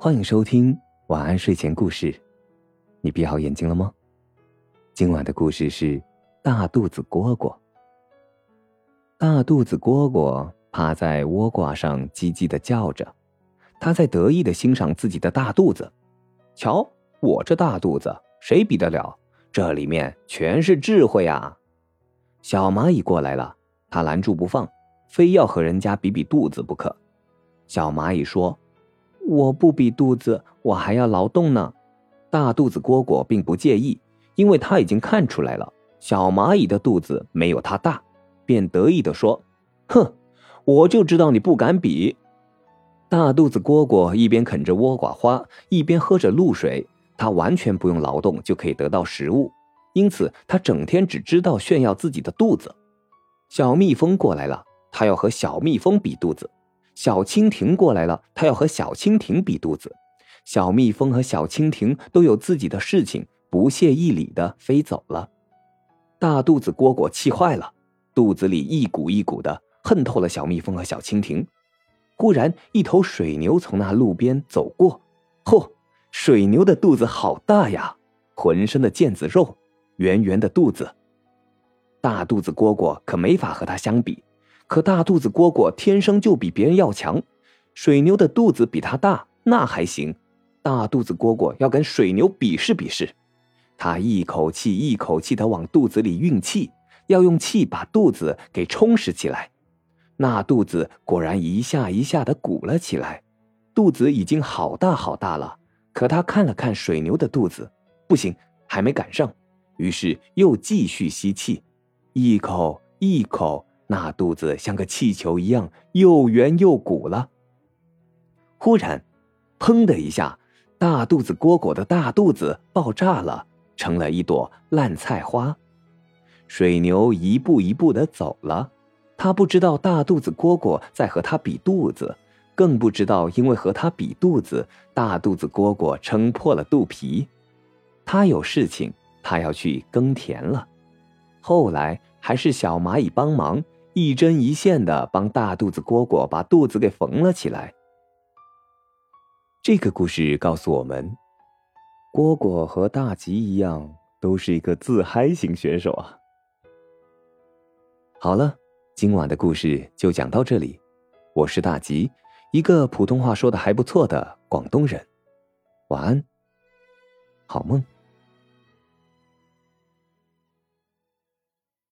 欢迎收听晚安睡前故事。你闭好眼睛了吗？今晚的故事是大肚子蝈蝈。大肚子蝈蝈趴在倭瓜上，叽叽的叫着。他在得意的欣赏自己的大肚子。瞧，我这大肚子，谁比得了？这里面全是智慧啊！小蚂蚁过来了，他拦住不放，非要和人家比比肚子不可。小蚂蚁说：“我不比肚子，我还要劳动呢。”大肚子蝈蝈并不介意，因为他已经看出来了，小蚂蚁的肚子没有它大，便得意的说：“哼，我就知道你不敢比。”大肚子蝈蝈一边啃着倭瓜花，一边喝着露水。它完全不用劳动就可以得到食物，因此它整天只知道炫耀自己的肚子。小蜜蜂过来了，它要和小蜜蜂比肚子；小蜻蜓过来了，它要和小蜻蜓比肚子。小蜜蜂和小蜻蜓都有自己的事情，不屑一理的飞走了。大肚子蝈蝈气坏了，肚子里一股一股的，恨透了小蜜蜂和小蜻蜓。忽然，一头水牛从那路边走过。嚯，水牛的肚子好大呀！浑身的腱子肉，圆圆的肚子。大肚子蝈蝈可没法和它相比。可大肚子蝈蝈天生就比别人要强。水牛的肚子比它大，那还行。大肚子蝈蝈要跟水牛比试比试。它一口气一口气的往肚子里运气，要用气把肚子给充实起来。那肚子果然一下一下的鼓了起来，肚子已经好大好大了。可他看了看水牛的肚子，不行，还没赶上。于是又继续吸气，一口一口，那肚子像个气球一样又圆又鼓了。忽然，砰的一下，大肚子蝈蝈的大肚子爆炸了，成了一朵烂菜花。水牛一步一步的走了。他不知道大肚子蝈蝈在和他比肚子，更不知道因为和他比肚子，大肚子蝈蝈撑破了肚皮。他有事情，他要去耕田了。后来还是小蚂蚁帮忙，一针一线的帮大肚子蝈蝈把肚子给缝了起来。这个故事告诉我们，蝈蝈和大吉一样，都是一个自嗨型选手啊。好了。今晚的故事就讲到这里，我是大吉，一个普通话说的还不错的广东人。晚安，好梦。